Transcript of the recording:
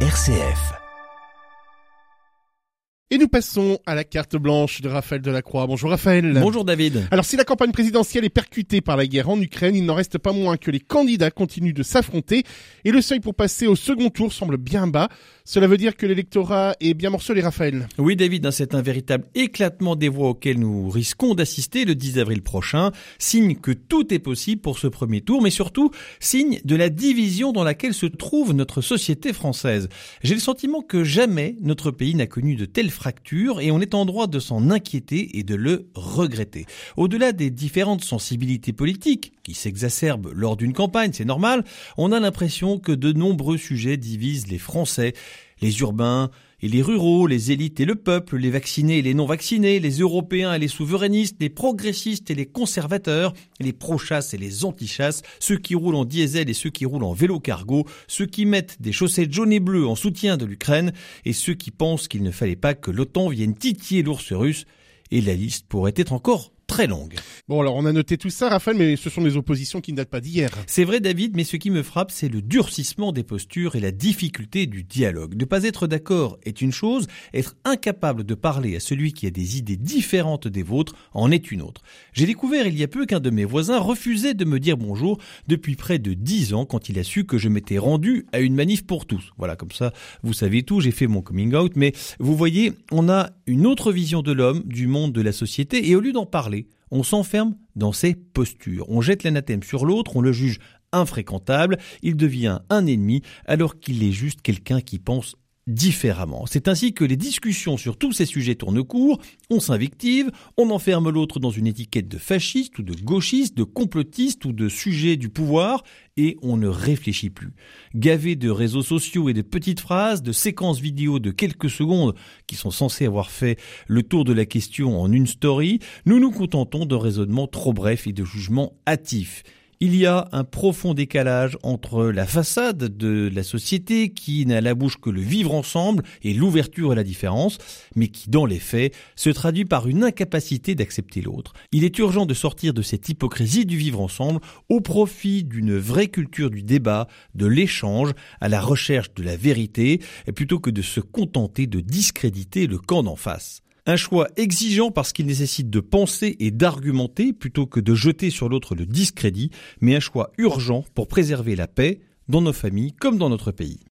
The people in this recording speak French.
RCF. Et nous passons à la carte blanche de Raphaël Delacroix. Bonjour Raphaël. Bonjour David. Alors si la campagne présidentielle est percutée par la guerre en Ukraine, il n'en reste pas moins que les candidats continuent de s'affronter et le seuil pour passer au second tour semble bien bas. Cela veut dire que l'électorat est bien morcelé Raphaël. Oui David, hein, c'est un véritable éclatement des voix auquel nous risquons d'assister le 10 avril prochain, signe que tout est possible pour ce premier tour, mais surtout signe de la division dans laquelle se trouve notre société française. J'ai le sentiment que jamais notre pays n'a connu de telles fracture et on est en droit de s'en inquiéter et de le regretter. Au-delà des différentes sensibilités politiques qui s'exacerbent lors d'une campagne, c'est normal, on a l'impression que de nombreux sujets divisent les Français, les urbains, les ruraux, les élites et le peuple, les vaccinés et les non vaccinés, les européens et les souverainistes, les progressistes et les conservateurs, les pro-chasse et les anti-chasse, ceux qui roulent en diesel et ceux qui roulent en vélo cargo, ceux qui mettent des chaussettes jaunes et bleues en soutien de l'Ukraine et ceux qui pensent qu'il ne fallait pas que l'OTAN vienne titiller l'ours russe. Et la liste pourrait être encore très longue. Bon alors on a noté tout ça Raphaël, mais ce sont des oppositions qui ne datent pas d'hier. C'est vrai David, mais ce qui me frappe, c'est le durcissement des postures et la difficulté du dialogue. Ne pas être d'accord est une chose, être incapable de parler à celui qui a des idées différentes des vôtres en est une autre. J'ai découvert il y a peu qu'un de mes voisins refusait de me dire bonjour depuis près de dix ans quand il a su que je m'étais rendu à une manif pour tous. Voilà, comme ça, vous savez tout, j'ai fait mon coming out, mais vous voyez, on a une autre vision de l'homme, du monde, de la société, et au lieu d'en on s'enferme dans ses postures. On jette l'anathème sur l'autre, on le juge infréquentable, il devient un ennemi alors qu'il est juste quelqu'un qui pense différemment. C'est ainsi que les discussions sur tous ces sujets tournent court, on s'invictive, on enferme l'autre dans une étiquette de fasciste ou de gauchiste, de complotiste ou de sujet du pouvoir, et on ne réfléchit plus. Gavé de réseaux sociaux et de petites phrases, de séquences vidéo de quelques secondes qui sont censées avoir fait le tour de la question en une story, nous nous contentons de raisonnements trop brefs et de jugements hâtifs. Il y a un profond décalage entre la façade de la société qui n'a à la bouche que le vivre ensemble et l'ouverture à la différence, mais qui dans les faits se traduit par une incapacité d'accepter l'autre. Il est urgent de sortir de cette hypocrisie du vivre ensemble au profit d'une vraie culture du débat, de l'échange, à la recherche de la vérité, plutôt que de se contenter de discréditer le camp d'en face. Un choix exigeant parce qu'il nécessite de penser et d'argumenter plutôt que de jeter sur l'autre le discrédit, mais un choix urgent pour préserver la paix dans nos familles comme dans notre pays.